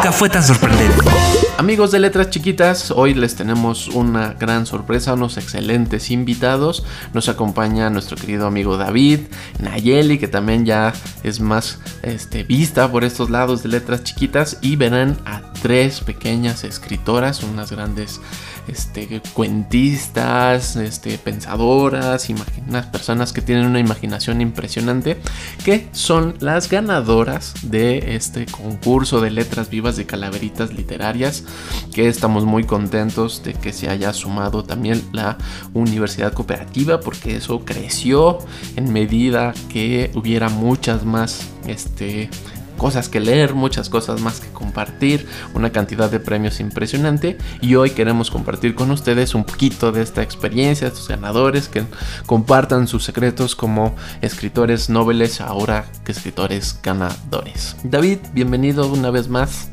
Nunca fue tan sorprendente. Amigos de Letras Chiquitas, hoy les tenemos una gran sorpresa, unos excelentes invitados. Nos acompaña nuestro querido amigo David, Nayeli, que también ya es más este, vista por estos lados de Letras Chiquitas, y verán a tres pequeñas escritoras, unas grandes este, cuentistas, este, pensadoras, unas personas que tienen una imaginación impresionante, que son las ganadoras de este concurso de letras vivas de calaveritas literarias, que estamos muy contentos de que se haya sumado también la Universidad Cooperativa, porque eso creció en medida que hubiera muchas más este, cosas que leer, muchas cosas más que compartir, una cantidad de premios impresionante y hoy queremos compartir con ustedes un poquito de esta experiencia, estos ganadores que compartan sus secretos como escritores nobles, ahora que escritores ganadores. David, bienvenido una vez más.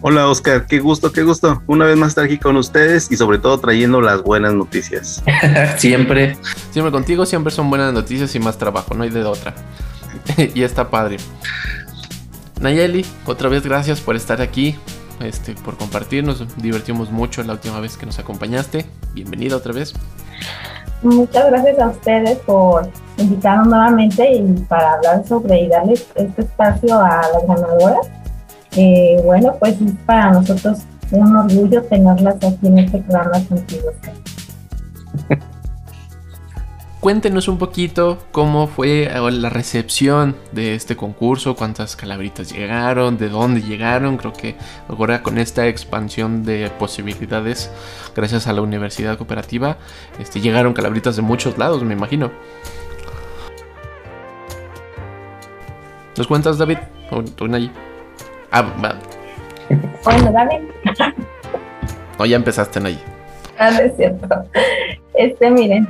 Hola Oscar, qué gusto, qué gusto. Una vez más estar aquí con ustedes y sobre todo trayendo las buenas noticias. siempre. Siempre contigo, siempre son buenas noticias y más trabajo, no hay de otra. y está padre. Nayeli, otra vez gracias por estar aquí, este, por compartir. Nos divertimos mucho la última vez que nos acompañaste. Bienvenida otra vez. Muchas gracias a ustedes por invitarnos nuevamente y para hablar sobre y darles este espacio a las ganadoras. Eh, bueno, pues es para nosotros un orgullo tenerlas aquí en este programa contigo. Cuéntenos un poquito cómo fue la recepción de este concurso, cuántas calaveritas llegaron, de dónde llegaron. Creo que ahora con esta expansión de posibilidades, gracias a la Universidad Cooperativa, este, llegaron calaveritas de muchos lados, me imagino. ¿Nos cuentas, David? ¿O tú, Ah, va. Bueno, David. No, ya empezaste, Nayi. Ah, es cierto. Este, miren,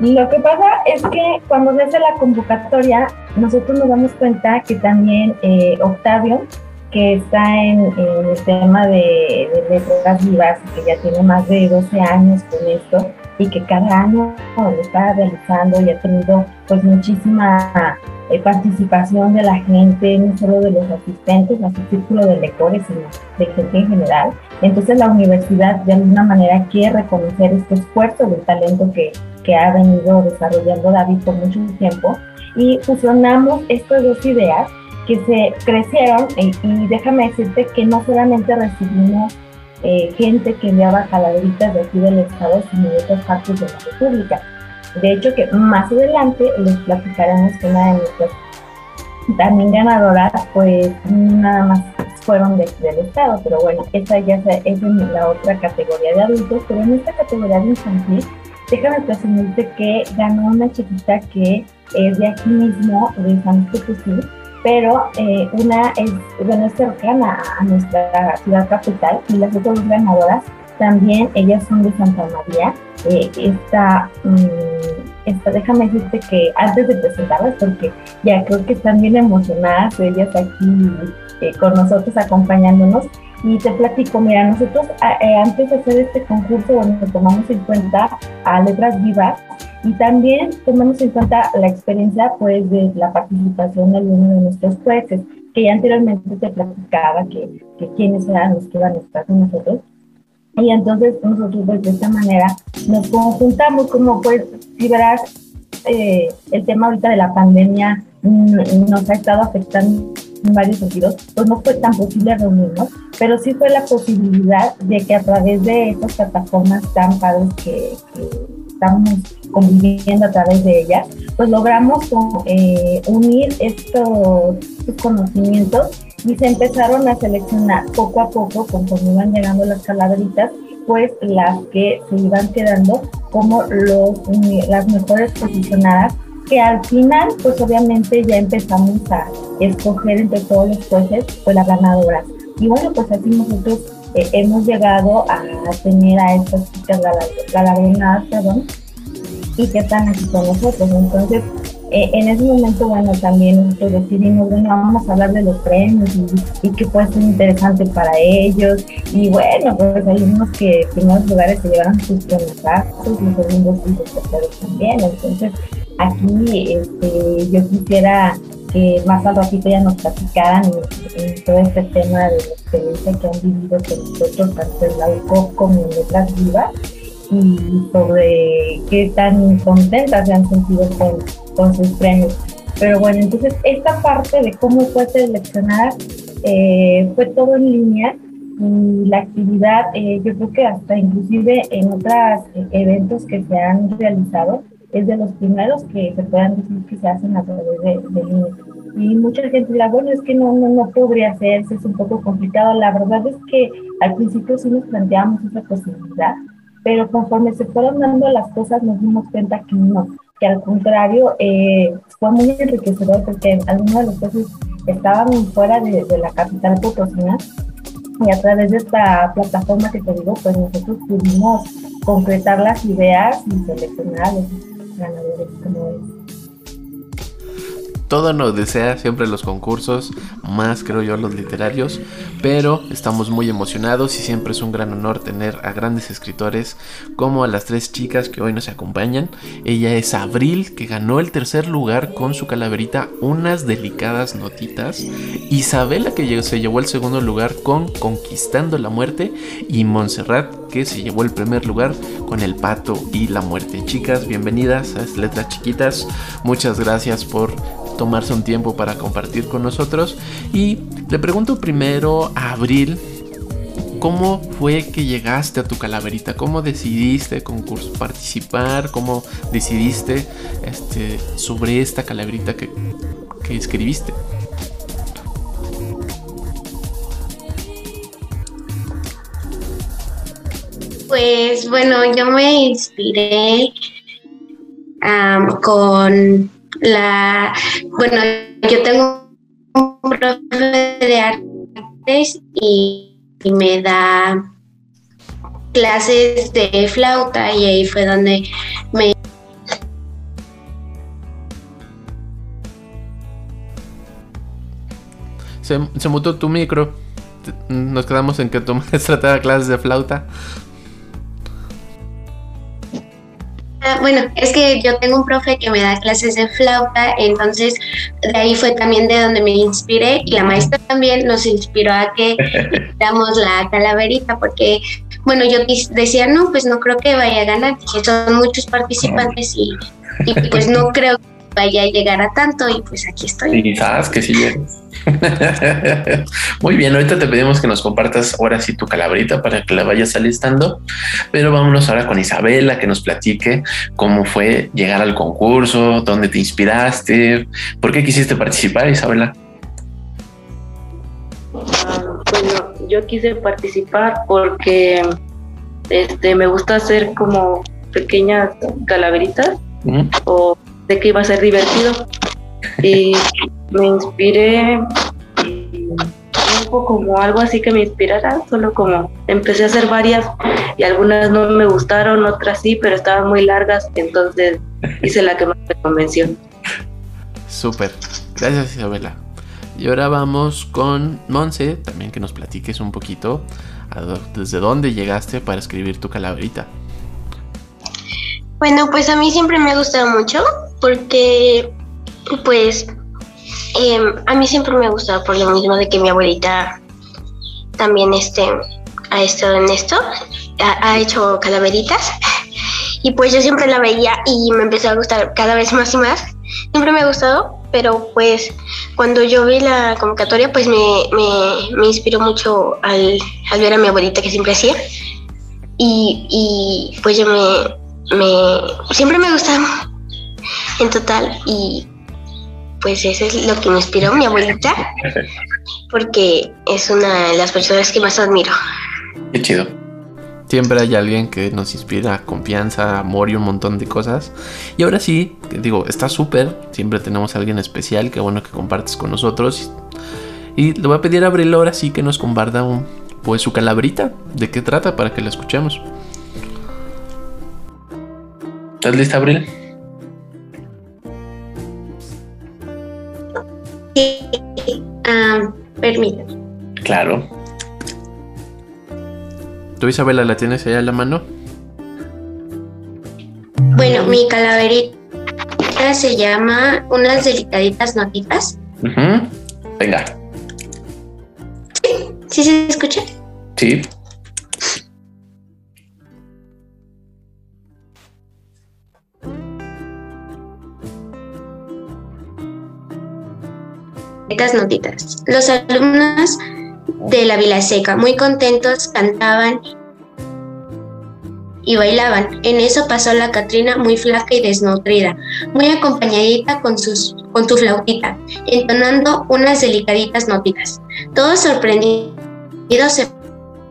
lo que pasa es que cuando se hace la convocatoria, nosotros nos damos cuenta que también eh, Octavio, que está en, el tema de, de, letras vivas, que ya tiene más de 12 años con esto, y que cada año lo está realizando y ha tenido pues muchísima eh, participación de la gente, no solo de los asistentes, a su círculo de lectores, sino de gente en general. Entonces la universidad de alguna manera quiere reconocer este esfuerzo del talento que, que ha venido desarrollando David por mucho tiempo y fusionamos estas dos ideas que se crecieron y, y déjame decirte que no solamente recibimos eh, gente que enviaba calaveritas de aquí del estado, sino de otras partes de la República. De hecho, que más adelante les platicaremos que una de nuestras también ganadoras, pues nada más fueron de, del estado, pero bueno, esa ya es en la otra categoría de adultos, pero en esta categoría de infantil, déjame presumirte que ganó una chiquita que es de aquí mismo, de San Potosí, pero eh, una es, bueno, es cercana a nuestra ciudad capital y las otras dos ganadoras también, ellas son de Santa María. Eh, esta, mm, esta, déjame decirte que antes de presentarlas, porque ya creo que están bien emocionadas ellas aquí eh, con nosotros acompañándonos, y te platico, mira, nosotros antes de hacer este concurso, bueno, tomamos en cuenta a Letras Vivas y también tomamos en cuenta la experiencia pues de la participación de uno de nuestros jueces, que ya anteriormente te platicaba que, que quiénes eran los que iban a estar con nosotros. Y entonces nosotros pues de esta manera nos conjuntamos como pues, si verás, eh, el tema ahorita de la pandemia nos ha estado afectando en varios sentidos, pues no fue tan posible reunirnos, pero sí fue la posibilidad de que a través de estas plataformas tan padres que, que estamos conviviendo a través de ellas, pues logramos eh, unir estos, conocimientos y se empezaron a seleccionar poco a poco, conforme iban llegando las calaveritas, pues las que se iban quedando como los, las mejores posicionadas que al final, pues obviamente ya empezamos a escoger entre todos los jueces pues las ganadoras. Y bueno, pues así nosotros eh, hemos llegado a tener a estas chicas galardonadas, perdón, y que están aquí con nosotros. Entonces, eh, en ese momento, bueno, también nosotros decidimos, bueno, vamos a hablar de los premios y, y que puede ser interesante para ellos. Y bueno, pues hay unos que en primeros lugares se llevaron sus premios los segundos y los terceros también. Entonces, aquí este, yo quisiera que más al ratito ya nos platicaran en, todo este tema de la experiencia que han vivido con nosotros, tanto en la UCO como en Letras Vivas, y sobre qué tan contentas se han sentido con, con sus premios. Pero bueno, entonces esta parte de cómo fue seleccionada eh, fue todo en línea y la actividad, eh, yo creo que hasta inclusive en otros eh, eventos que se han realizado, es de los primeros que se puedan decir que se hacen a través de, de línea. Y mucha gente dirá, bueno, es que no, no, no podría hacerse, es un poco complicado. La verdad es que al principio sí nos planteamos esa posibilidad, pero conforme se fueron dando las cosas nos dimos cuenta que no, que al contrario eh, fue muy enriquecedor porque algunos de los jueces estaban fuera de, de la capital potosina y a través de esta plataforma que te digo, pues nosotros pudimos concretar las ideas y seleccionar los ganadores como es todo nos desea siempre los concursos, más creo yo los literarios, pero estamos muy emocionados y siempre es un gran honor tener a grandes escritores como a las tres chicas que hoy nos acompañan. Ella es Abril, que ganó el tercer lugar con su calaverita Unas delicadas notitas. Isabela, que se llevó el segundo lugar con Conquistando la muerte. Y Montserrat, que se llevó el primer lugar con El pato y la muerte. Chicas, bienvenidas a letras chiquitas. Muchas gracias por tomarse un tiempo para compartir con nosotros. Y le pregunto primero a Abril, ¿cómo fue que llegaste a tu calaverita? ¿Cómo decidiste participar? ¿Cómo decidiste este, sobre esta calaverita que, que escribiste? Pues bueno, yo me inspiré con la, bueno, yo tengo un profe de artes y, me da clases de flauta y ahí fue donde me Se, se mutó tu micro. Nos quedamos en que tu maestra te da clases de flauta. Ah, bueno, es que yo tengo un profe que me da clases de flauta, entonces de ahí fue también de donde me inspiré y la maestra también nos inspiró a que damos la calaverita porque, bueno, yo decía, no, pues no creo que vaya a ganar, son muchos participantes y, pues no creo que vaya a llegar a tanto y pues aquí estoy. Y sabes que sí Muy bien, ahorita te pedimos que nos compartas ahora sí tu calabrita para que la vayas alistando, pero vámonos ahora con Isabela que nos platique cómo fue llegar al concurso, dónde te inspiraste, por qué quisiste participar, Isabela. Ah, bueno, yo quise participar porque este me gusta hacer como pequeñas calaveritas o de que iba a ser divertido y me inspiré un poco como algo así que me inspirara, solo como empecé a hacer varias y algunas no me gustaron, otras sí, pero estaban muy largas, entonces hice la que más me convenció. Súper, gracias Isabela. Y ahora vamos con Monse, también que nos platiques un poquito desde dónde llegaste para escribir tu calaverita. Bueno, pues a mí siempre me ha gustado mucho porque pues em, a mí siempre me ha gustado por lo mismo de que mi abuelita también este, ha estado en esto, ha, hecho calaveritas y pues yo siempre la veía y me empezó a gustar cada vez más y más. Siempre me ha gustado, pero pues cuando yo vi la convocatoria pues me, me, inspiró mucho al, al, ver a mi abuelita que siempre hacía y, y pues yo me, me siempre me gustaba en total y pues eso es lo que me inspiró mi abuelita porque es una de las personas que más admiro. Qué chido. Siempre hay alguien que nos inspira confianza, amor y un montón de cosas. Y ahora sí, digo, está súper. Siempre tenemos a alguien especial. Qué bueno que compartes con nosotros. Y le voy a pedir a Abril ahora sí que nos comparta un, pues su calabrita. ¿De qué trata? Para que la escuchemos. ¿Estás lista, Abril? Claro. ¿Tú, Isabela, la tienes allá en la mano? Bueno, mi calaverita se llama Unas delicaditas notitas. Venga. ¿Sí? ¿Sí se escucha? Sí. Notitas. Los alumnos de la Vila Seca, muy contentos, cantaban y bailaban. En eso pasó la Catrina muy flaca y desnutrida, muy acompañadita con, con su flautita, entonando unas delicaditas notitas. Todos sorprendidos se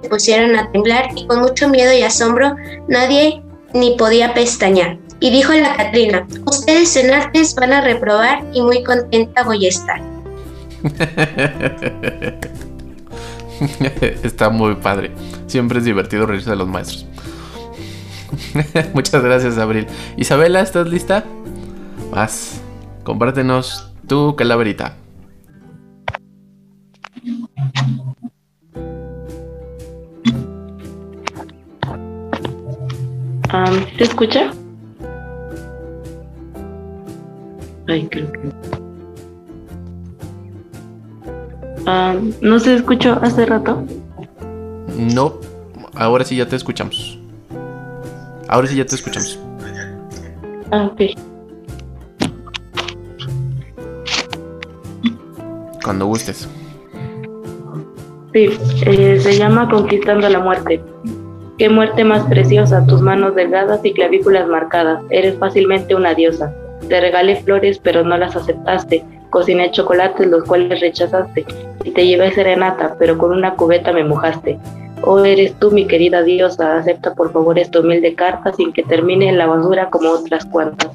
pusieron a temblar y con mucho miedo y asombro nadie ni podía pestañear. Y dijo la Catrina, ustedes en artes van a reprobar y muy contenta voy a estar. Está muy padre. Siempre es divertido reírse de los maestros. Muchas gracias, Abril. Isabela, ¿estás lista? Vas. Compártenos tu calaverita. ¿Se escucha? Ay, creo que. Ah, ¿No se escuchó hace rato? No, ahora sí ya te escuchamos. Ahora sí ya te escuchamos. Ah, ok. Cuando gustes. Sí, eh, se llama Conquistando la Muerte. Qué muerte más preciosa, tus manos delgadas y clavículas marcadas. Eres fácilmente una diosa. Te regalé flores, pero no las aceptaste. Cociné chocolates, los cuales rechazaste y te llevé serenata, pero con una cubeta me mojaste. Oh, eres tú, mi querida diosa, acepta por favor esta humilde carta sin que termine en la basura como otras cuantas.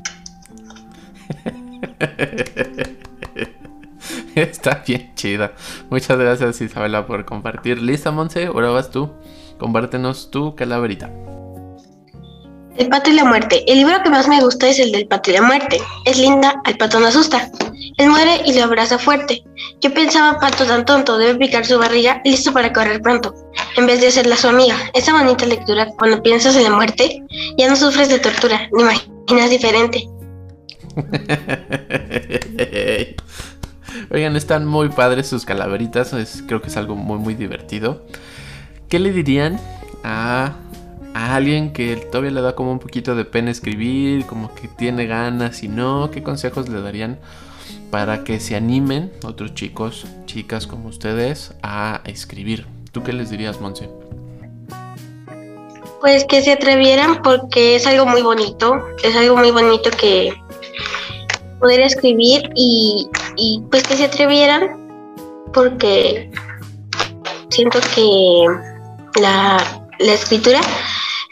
Está bien chida. Muchas gracias Isabela por compartir. ¿Lista, Monse? Ahora vas tú. Compártenos tu calaverita. El pato y la muerte. El libro que más me gusta es el del pato y la muerte. Es linda, al pato no asusta. Él muere y lo abraza fuerte. Yo pensaba, pato tan tonto, debe picar su barriga, listo para correr pronto, en vez de hacerla su amiga. Esa bonita lectura, cuando piensas en la muerte, ya no sufres de tortura, ni imaginas diferente. Oigan, están muy padres sus calaveritas, creo que es algo muy muy divertido. ¿Qué le dirían a a alguien que todavía le da como un poquito de pena escribir, como que tiene ganas y no, ¿qué consejos le darían para que se animen otros chicos, chicas como ustedes a escribir? ¿Tú qué les dirías, Monse? Pues que se atrevieran porque es algo muy bonito, es algo muy bonito que poder escribir y, y pues que se atrevieran porque siento que la, la escritura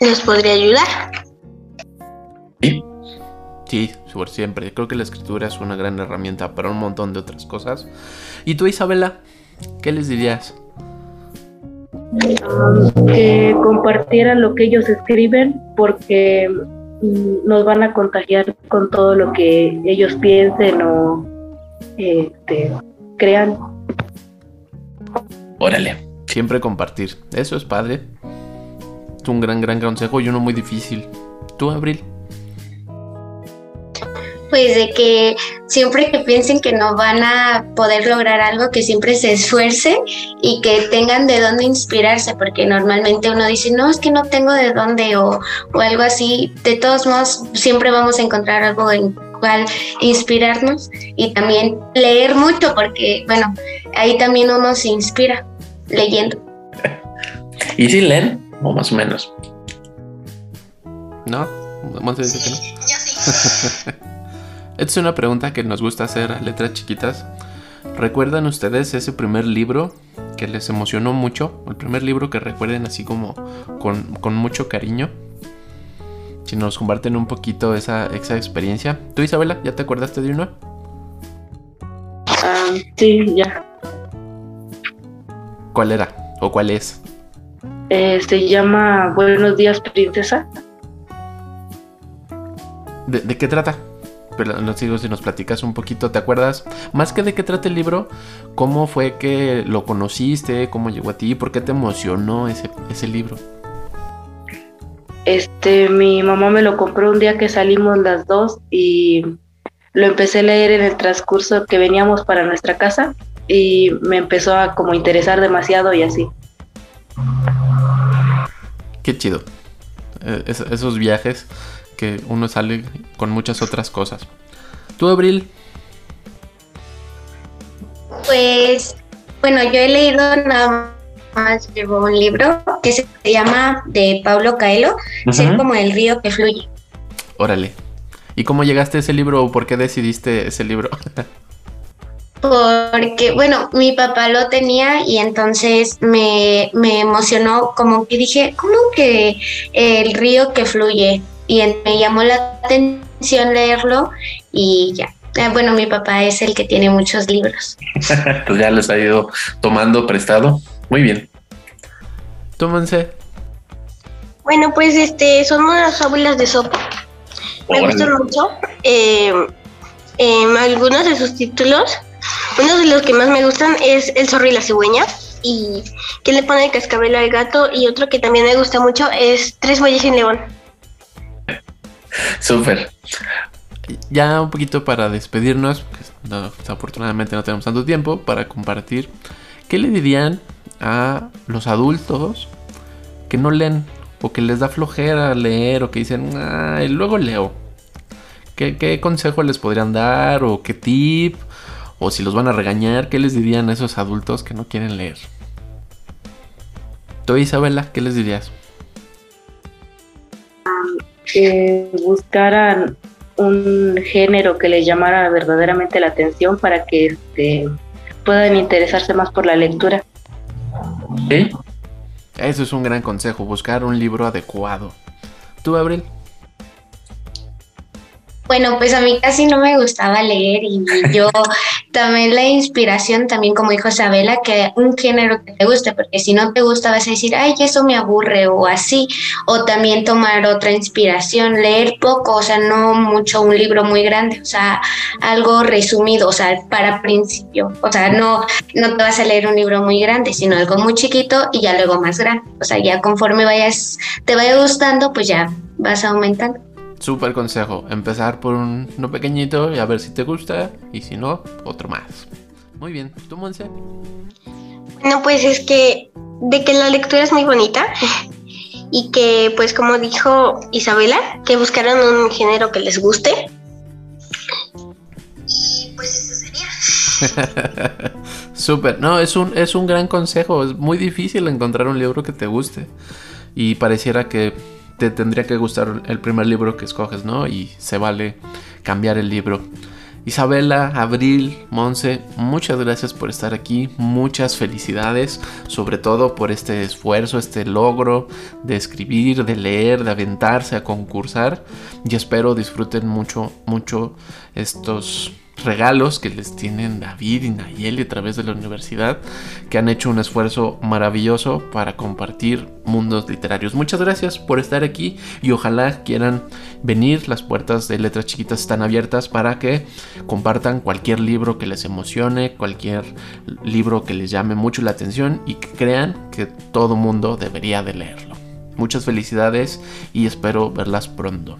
nos podría ayudar. Sí, sí, por siempre. Creo que la escritura es una gran herramienta para un montón de otras cosas. ¿Y tú, Isabela? ¿Qué les dirías? que compartieran lo que ellos escriben porque mm, nos van a contagiar con todo lo que ellos piensen o este, crean. Órale, siempre compartir. Eso es padre un gran, gran consejo y uno muy difícil. ¿Tú, Abril? Pues de que siempre que piensen que no van a poder lograr algo, que siempre se esfuercen y que tengan de dónde inspirarse, porque normalmente uno dice, no, es que no tengo de dónde o, o algo así. De todos modos, siempre vamos a encontrar algo en cual inspirarnos y también leer mucho, porque bueno, ahí también uno se inspira leyendo. ¿Y si leen? O más o menos. ¿No? Vamos a decir que no. Esta es una pregunta que nos gusta hacer a letras chiquitas. ¿Recuerdan ustedes ese primer libro que les emocionó mucho, el primer libro que recuerden así como con, mucho cariño. Si nos comparten un poquito esa, esa experiencia. ¿Tú, Isabela, ya te acordaste de uno? Ah, sí, ya. ¿Cuál era? ¿O cuál es? Eh, se llama Buenos días, princesa. ¿De, qué trata? Pero no sigo si nos platicas un poquito, ¿te acuerdas? Más que de qué trata el libro, ¿cómo fue que lo conociste? ¿Cómo llegó a ti? ¿Por qué te emocionó ese, ese libro? Este, mi mamá me lo compró un día que salimos las dos y lo empecé a leer en el transcurso que veníamos para nuestra casa y me empezó a como interesar demasiado y así. Qué chido. Eh, esos viajes que uno sale con muchas otras cosas. ¿Tú, Abril? Pues, bueno, yo he leído nada más llevo un libro que se llama de Pablo Caelo, Ser como el río que fluye. Órale. ¿Y cómo llegaste a ese libro o por qué decidiste ese libro? Porque, bueno, mi papá lo tenía y entonces me, me emocionó como que dije, ¿cómo que el río que fluye? y me llamó la atención leerlo y ya. Eh, bueno, mi papá es el que tiene muchos libros. pues ya les ha ido tomando prestado. Muy bien. Tómense. Bueno, pues este son unas fábulas de sopa. Me gustan mucho. Eh, em, algunos de sus títulos. Uno de los que más me gustan es El zorro y la cigüeña. Y que le pone el cascabel al gato. Y otro que también me gusta mucho es Tres bueyes sin león. Súper. Ya un poquito para despedirnos, desafortunadamente no tenemos tanto tiempo para compartir. ¿Qué le dirían a los adultos que no leen o que les da flojera leer o que dicen, ay, luego leo? ¿Qué, ¿Qué, consejo les podrían dar o qué tip? O si los van a regañar, ¿qué les dirían a esos adultos que no quieren leer? Tú, Isabela, ¿qué les dirías? que buscaran un género que les llamara verdaderamente la atención para que este, puedan interesarse más por la lectura. ¿Sí? Eso es un gran consejo, buscar un libro adecuado. ¿Tú, Abril? Bueno, pues a mí casi no me gustaba leer y yo también la inspiración, también como dijo Isabela, que un género que te guste, porque si no te gusta vas a decir, ay, eso me aburre o así, o también tomar otra inspiración, leer poco, o sea, no mucho un libro muy grande, o sea, algo resumido, o sea, para principio, o sea, no, no te vas a leer un libro muy grande, sino algo muy chiquito y ya luego más grande, o sea, ya conforme vayas, te vaya gustando, pues ya vas aumentando. Súper consejo, empezar por uno pequeñito y a ver si te gusta y si no, otro más. Muy bien, ¿tú, Monse? Bueno, pues es que de que la lectura es muy bonita y que, pues como dijo Isabela, que buscaran un género que les guste. Y pues eso sería. Súper, no, es un, es un gran consejo, es muy difícil encontrar un libro que te guste y pareciera que te tendría que gustar el primer libro que escoges, ¿no? Y se vale cambiar el libro. Isabela, Abril, Monse, muchas gracias por estar aquí, muchas felicidades, sobre todo por este esfuerzo, este logro de escribir, de leer, de aventarse a concursar y espero disfruten mucho, mucho estos regalos que les tienen David y Nayeli a través de la universidad, que han hecho un esfuerzo maravilloso para compartir mundos literarios. Muchas gracias por estar aquí y ojalá quieran venir. Las puertas de Letras Chiquitas están abiertas para que compartan cualquier libro que les emocione, cualquier libro que les llame mucho la atención y que crean que todo mundo debería de leerlo. Muchas felicidades y espero verlas pronto.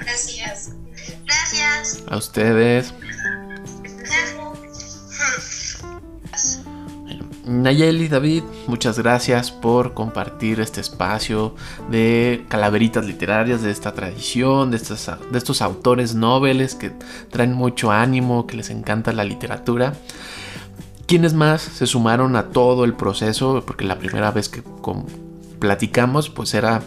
Gracias. Gracias. A ustedes. Nayeli, David, muchas gracias por compartir este espacio de calaveritas literarias, de esta tradición, de estos, de estos autores noveles que traen mucho ánimo, que les encanta la literatura. ¿Quiénes más se sumaron a todo el proceso? Porque la primera vez que platicamos, pues era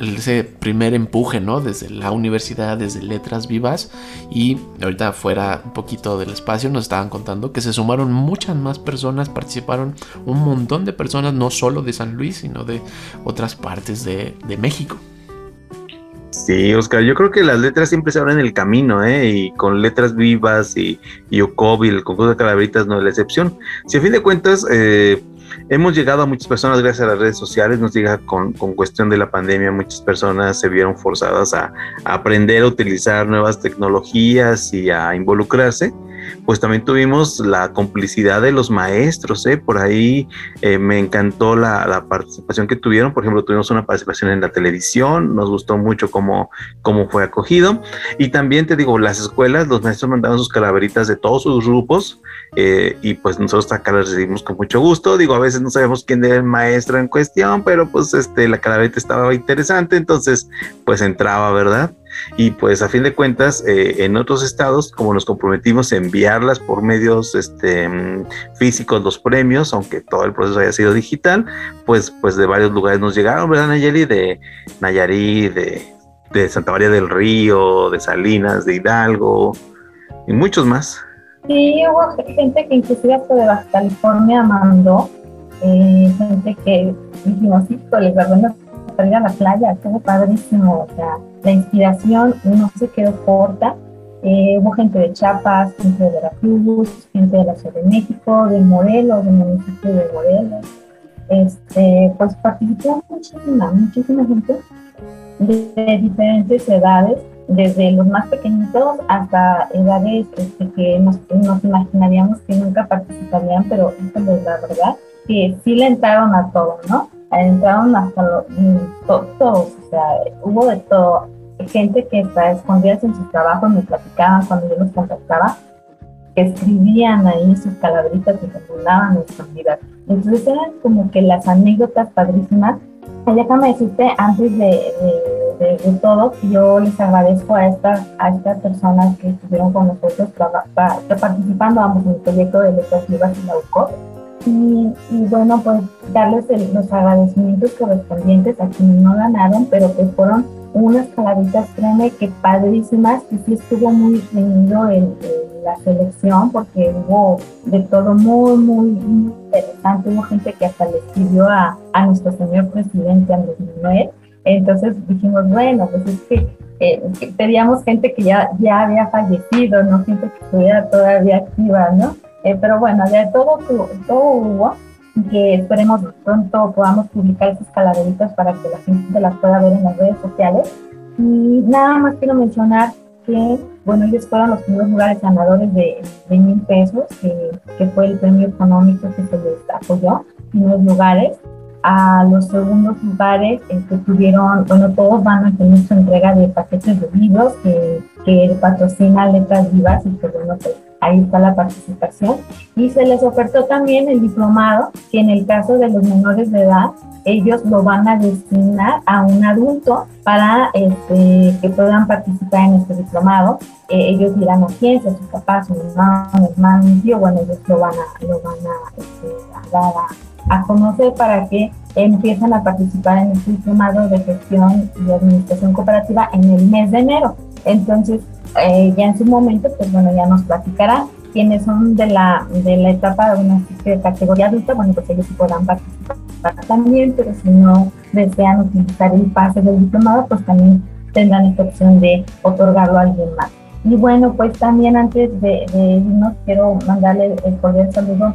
ese primer empuje, ¿no? Desde la universidad, desde Letras Vivas. Y ahorita fuera un poquito del espacio nos estaban contando que se sumaron muchas más personas, participaron un montón de personas, no solo de San Luis, sino de otras partes de, México. Sí, Oscar, yo creo que las letras siempre se abren el camino, ¿eh? Y con letras vivas y, y Ocobi, el concurso de calaveritas no es la excepción. Si a fin de cuentas, eh, hemos llegado a muchas personas gracias a las redes sociales, nos llega con, con cuestión de la pandemia, muchas personas se vieron forzadas a, a, aprender a utilizar nuevas tecnologías y a involucrarse pues también tuvimos la complicidad de los maestros, ¿eh? por ahí eh, me encantó la, participación que tuvieron, por ejemplo, tuvimos una participación en la televisión, nos gustó mucho cómo, cómo fue acogido, y también te digo, las escuelas, los maestros mandaron sus calaveritas de todos sus grupos, eh, y pues nosotros acá las recibimos con mucho gusto, digo, a veces no sabemos quién era el maestro en cuestión, pero pues este, la calaverita estaba interesante, entonces pues entraba, ¿verdad? Y pues a fin de cuentas eh, en otros estados como nos comprometimos a enviarlas por medios este, mm, físicos los premios aunque todo el proceso haya sido digital pues pues de varios lugares nos llegaron verdad Nayeli de Nayarit de, de Santa María del Río de Salinas de Hidalgo y muchos más. Sí hubo gente que inclusive hasta de Baja California mandó eh, gente que dijimos sí les bueno salir a la playa estuvo padrísimo o sea la inspiración no se quedó corta. Eh, hubo gente de Chiapas, gente de Veracruz, gente de la Ciudad de México, de Morelos, del municipio de Morelos. Este, pues participó muchísima, muchísima gente de, diferentes edades, desde los más pequeñitos hasta edades este, que nos, nos, imaginaríamos que nunca participarían, pero es la verdad que sí le entraron a todo, ¿no? Entraron hasta los, mm, todos, o sea, hubo de todo. Gente que está escondidas en sus trabajos me platicaban cuando yo los contactaba, que escribían ahí sus calaveritas y se burlaban escondidas. Entonces eran como que las anécdotas padrísimas. Déjame decirte, antes de, de, todo, que yo les agradezco a estas, a estas personas que estuvieron con nosotros participando vamos, en el proyecto de Letras Vivas y la UCO y, bueno, pues darles los agradecimientos correspondientes a quienes no ganaron, pero que fueron unas caladitas, créeme que padrísimas, y sí estuvo muy reñido en, la selección porque hubo de todo muy, muy, interesante. Hubo gente que hasta le escribió a, a nuestro señor presidente Andrés Manuel. Entonces dijimos, bueno, pues es que eh, pedíamos gente que ya, ya había fallecido, no gente que estuviera todavía activa, ¿no? Eh, pero bueno, de todo, todo hubo, que esperemos pronto podamos publicar esas calaveritas para que la gente las pueda ver en las redes sociales. Y nada más quiero mencionar que, bueno, ellos fueron los primeros lugares ganadores de, de mil pesos, que, que, fue el premio económico que se les apoyó, primeros lugares. A los segundos lugares que tuvieron, bueno, todos van a tener su entrega de paquetes de libros que, que patrocina Letras Vivas y que, bueno, pues ahí está la participación. Y se les ofertó también el diplomado, que en el caso de los menores de edad, ellos lo van a destinar a un adulto para este, que puedan participar en este diplomado. Eh, ellos dirán a quién, sus papás, su mamá, su hermano, un tío, bueno, ellos lo van a, lo van a, este, dar a, a, conocer para que empiecen a participar en este diplomado de gestión y administración cooperativa en el mes de enero. Entonces, eh, ya en su momento, pues bueno, ya nos platicará quienes son de la, de la etapa de una categoría adulta, bueno, pues ellos podrán participar también, pero si no desean utilizar el pase del diplomado, pues también tendrán esta opción de otorgarlo a alguien más. Y bueno, pues también antes de, irnos, quiero mandarle el cordial saludo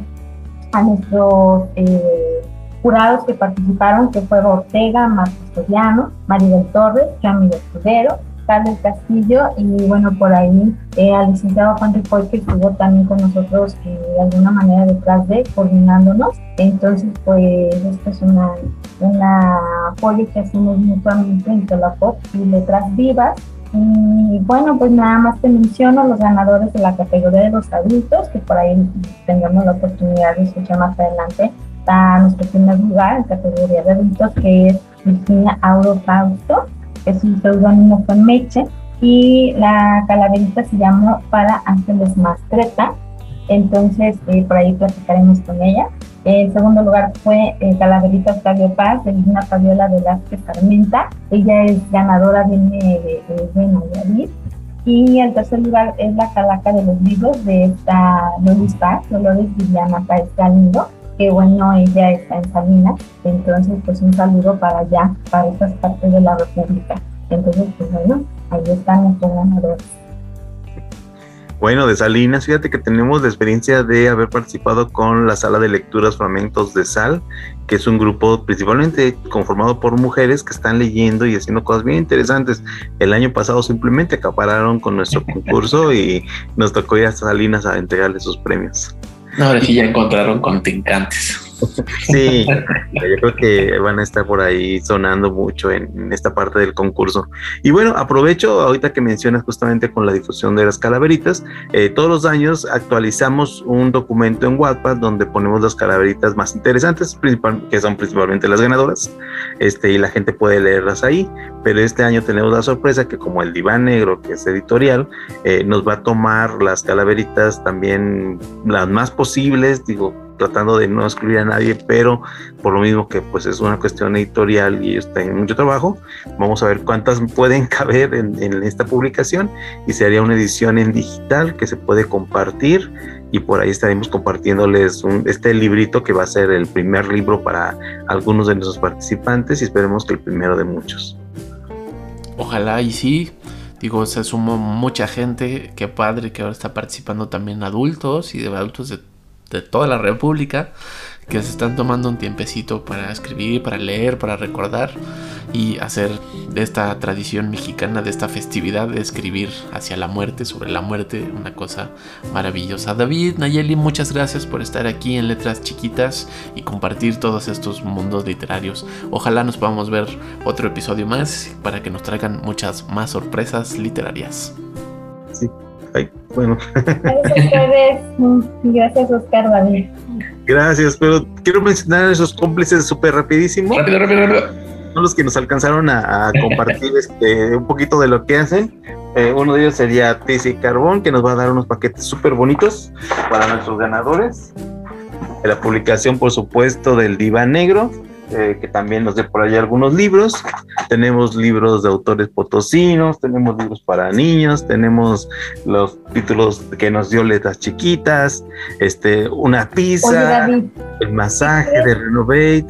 a nuestros eh, jurados que participaron, que fue Ortega, Marcos Soriano, Maribel Torres, Camilo Escudero, Carlos Castillo y bueno, por ahí eh, al licenciado Juan Ripoll que estuvo también con nosotros eh, de alguna manera detrás de coordinándonos. Entonces, pues esto es una, una apoyo que hacemos mutuamente entre la POP y Letras Vivas. Y bueno, pues nada más te menciono los ganadores de la categoría de los adultos, que por ahí tengamos la oportunidad de escuchar más adelante. Está nuestro primer lugar en categoría de adultos, que es Virginia Auro Fausto es un seudónimo con Meche, y la calaverita se llamó Para Ángeles Mastreta. Entonces, eh, por ahí platicaremos con ella. En segundo lugar fue eh, Calaverita Octavio Paz, de Lina Fabiola Velázquez Carmenta. Ella es ganadora, viene de, de, Nayarit. Y el tercer lugar es la calaca de los libros de esta Lolis Paz, Dolores Viviana Páez Galindo, que bueno, ella está en Salinas. Entonces, pues un saludo para allá, para estas partes de la República. Entonces, pues bueno, ahí están nuestros ganadores. Bueno, de Salinas, fíjate que tenemos la experiencia de haber participado con la Sala de Lecturas Fragmentos de Sal, que es un grupo principalmente conformado por mujeres que están leyendo y haciendo cosas bien interesantes. El año pasado simplemente acapararon con nuestro concurso y nos tocó ir a Salinas a entregarle sus premios. Ahora sí ya encontraron contrincantes. Sí, yo creo que van a estar por ahí sonando mucho en, esta parte del concurso. Y bueno, aprovecho ahorita que mencionas justamente con la difusión de las calaveritas, eh, todos los años actualizamos un documento en Wattpad donde ponemos las calaveritas más interesantes, que son principalmente las ganadoras, este, y la gente puede leerlas ahí, pero este año tenemos la sorpresa que como el diván negro, que es editorial, eh, nos va a tomar las calaveritas también las más posibles, digo, tratando de no excluir a nadie, pero por lo mismo que pues es una cuestión editorial y está en mucho trabajo, vamos a ver cuántas pueden caber en, esta publicación y sería una edición en digital que se puede compartir y por ahí estaremos compartiéndoles este librito que va a ser el primer libro para algunos de nuestros participantes y esperemos que el primero de muchos. Ojalá y sí, digo, se sumó mucha gente, qué padre que ahora está participando también adultos y de adultos de de toda la República que se están tomando un tiempecito para escribir, para leer, para recordar y hacer de esta tradición mexicana, de esta festividad de escribir hacia la muerte, sobre la muerte, una cosa maravillosa. David, Nayeli, muchas gracias por estar aquí en Letras Chiquitas y compartir todos estos mundos literarios. Ojalá nos podamos ver otro episodio más para que nos traigan muchas más sorpresas literarias. Sí, bueno. Gracias Gracias, Oscar David. Gracias, pero quiero mencionar a esos cómplices súper rapidísimo. Rápido, rápido, rápido. Son los que nos alcanzaron a, compartir este, un poquito de lo que hacen. Eh, uno de ellos sería Tizi Carbón, que nos va a dar unos paquetes súper bonitos para nuestros ganadores. La publicación, por supuesto, del Diva Negro eh, que también nos dé por ahí algunos libros. Tenemos libros de autores potosinos, tenemos libros para niños, tenemos los títulos que nos dio letras chiquitas, este, una pizza, el masaje de Renovate.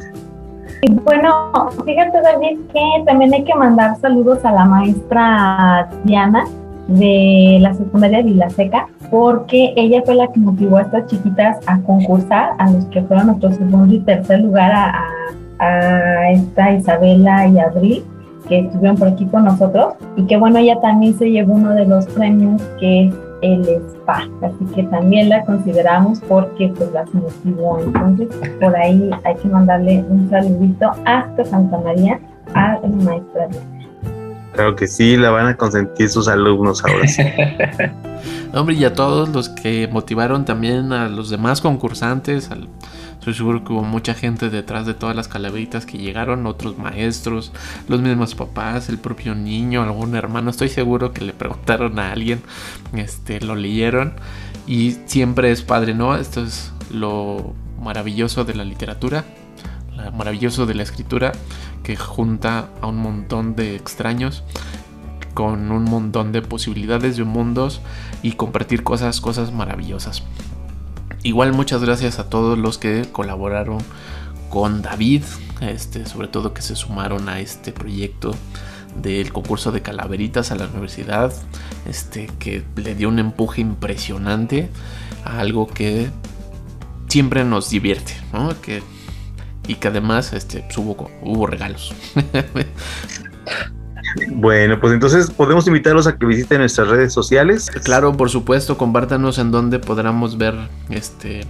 Y bueno, fíjate David que también hay que mandar saludos a la maestra Diana de la secundaria de La Seca, porque ella fue la que motivó a estas chiquitas a concursar, a los que fueron nuestro segundo y tercer lugar a a esta Isabela y Abril que estuvieron por aquí con nosotros. Y que bueno, ella también se llevó uno de los premios que es el SPA, así que también la consideramos porque pues las motivó, entonces por ahí hay que mandarle un saludito hasta Santa María a la maestra Claro que sí, la van a consentir sus alumnos ahora sí. Hombre, y a todos los que motivaron también a los demás concursantes, al Estoy seguro que hubo mucha gente detrás de todas las calaveritas que llegaron, otros maestros, los mismos papás, el propio niño, algún hermano. Estoy seguro que le preguntaron a alguien, este, lo leyeron y siempre es padre, ¿no? Esto es lo maravilloso de la literatura, lo maravilloso de la escritura que junta a un montón de extraños con un montón de posibilidades de mundos y compartir cosas, cosas maravillosas. Igual muchas gracias a todos los que colaboraron con David, este, sobre todo que se sumaron a este proyecto del concurso de calaveritas a la universidad, este, que le dio un empuje impresionante a algo que siempre nos divierte, Que, y que además este, hubo, hubo regalos. Bueno, pues entonces podemos invitarlos a que visiten nuestras redes sociales. Claro, por supuesto, compártanos en donde podamos ver este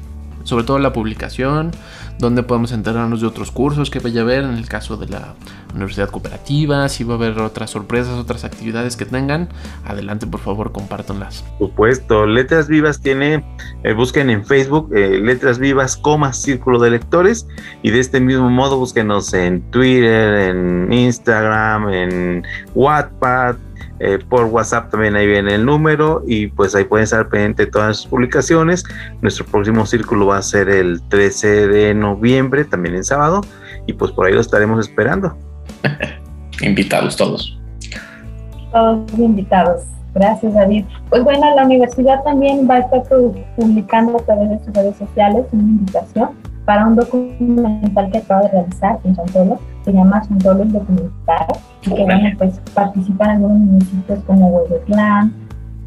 sobre todo la publicación, donde podemos enterarnos de otros cursos que vaya a haber en el caso de la Universidad Cooperativa, si va a haber otras sorpresas, otras actividades que tengan. Adelante, por favor, compártanlas. Por supuesto, Letras Vivas tiene, eh, busquen en Facebook eh, Letras Vivas, coma, Círculo de Lectores, y de este mismo modo búsquenos en Twitter, en Instagram, en Wattpad, eh, por WhatsApp también ahí viene el número y pues ahí pueden estar pendientes de todas sus publicaciones. Nuestro próximo círculo va a ser el 13 de noviembre, también en sábado, y pues por ahí lo estaremos esperando. invitados todos. Todos invitados. Gracias, David. Pues bueno, la universidad también va a estar publicando a través de sus redes sociales una invitación para un documental que acaba de realizar en Santolo, se llama Santolo el documental, y que bueno, pues participan algunos municipios como Huehuetlán,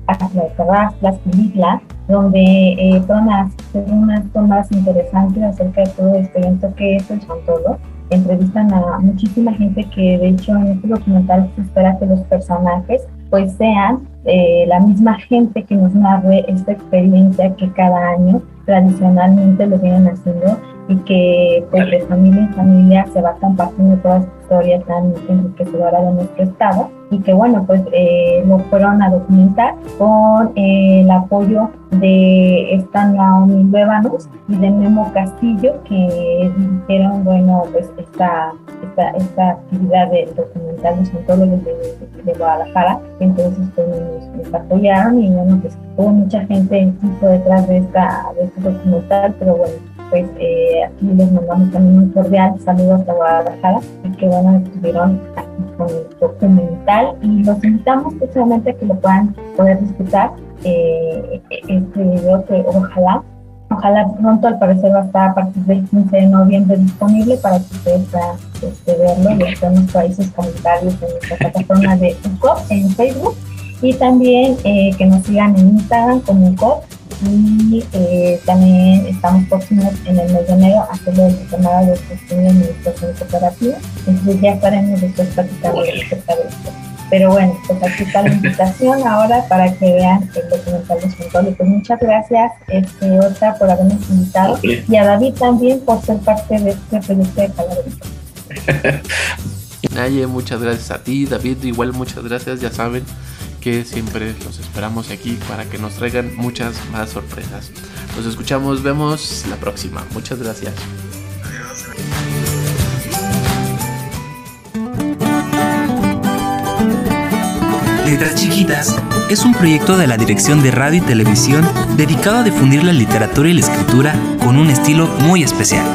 Acla de Carrasclas, Pilitla, donde eh, fueron a hacer unas tomas interesantes acerca de todo este evento que es el Santolo. Entrevistan a muchísima gente que de hecho en este documental se espera que los personajes pues sean eh, la misma gente que nos narre esta experiencia que cada año tradicionalmente lo vienen haciendo y que pues de familia en familia se va compartiendo toda esta historia tan enriquecedora de nuestro estado y que bueno pues eh, lo fueron a documentar con eh, el apoyo de esta Naomi Luévanos y de Memo Castillo que dijeron bueno pues esta, esta, esta actividad de documental de ontólogos de, de, Guadalajara. Entonces pues nos, apoyaron y bueno pues hubo mucha gente detrás de, esta, de este documental pero bueno pues eh, aquí les mandamos también un cordial saludo hasta Guadalajara que bueno, estuvieron aquí con el documental y los invitamos precisamente a que lo puedan poder disfrutar eh, este video que ojalá Ojalá pronto, al parecer, va a estar a partir del 15 de noviembre disponible para que ustedes puedan este, verlo y hacer nuestros países comentarios en nuestra plataforma de UCOP en Facebook y también eh, que nos sigan en Instagram como UCOP y eh, también estamos próximos en el mes de enero a hacerlo el diplomado de gestión de administración cooperativa. Entonces ya estaremos después platicando de esto. Pero bueno, pues aquí está la invitación ahora para que vean el documental de Santolo. Pues muchas gracias, este, Otra, por habernos invitado y a David también por ser parte de este proyecto de Calaverito. Naye, muchas gracias a ti, David, igual muchas gracias, ya saben que siempre los esperamos aquí para que nos traigan muchas más sorpresas. Nos escuchamos, vemos la próxima. Muchas gracias. Letras Chiquitas es un proyecto de la Dirección de Radio y Televisión dedicado a difundir la literatura y la escritura con un estilo muy especial.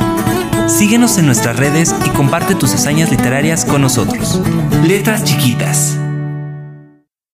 Síguenos en nuestras redes y comparte tus hazañas literarias con nosotros. Letras Chiquitas.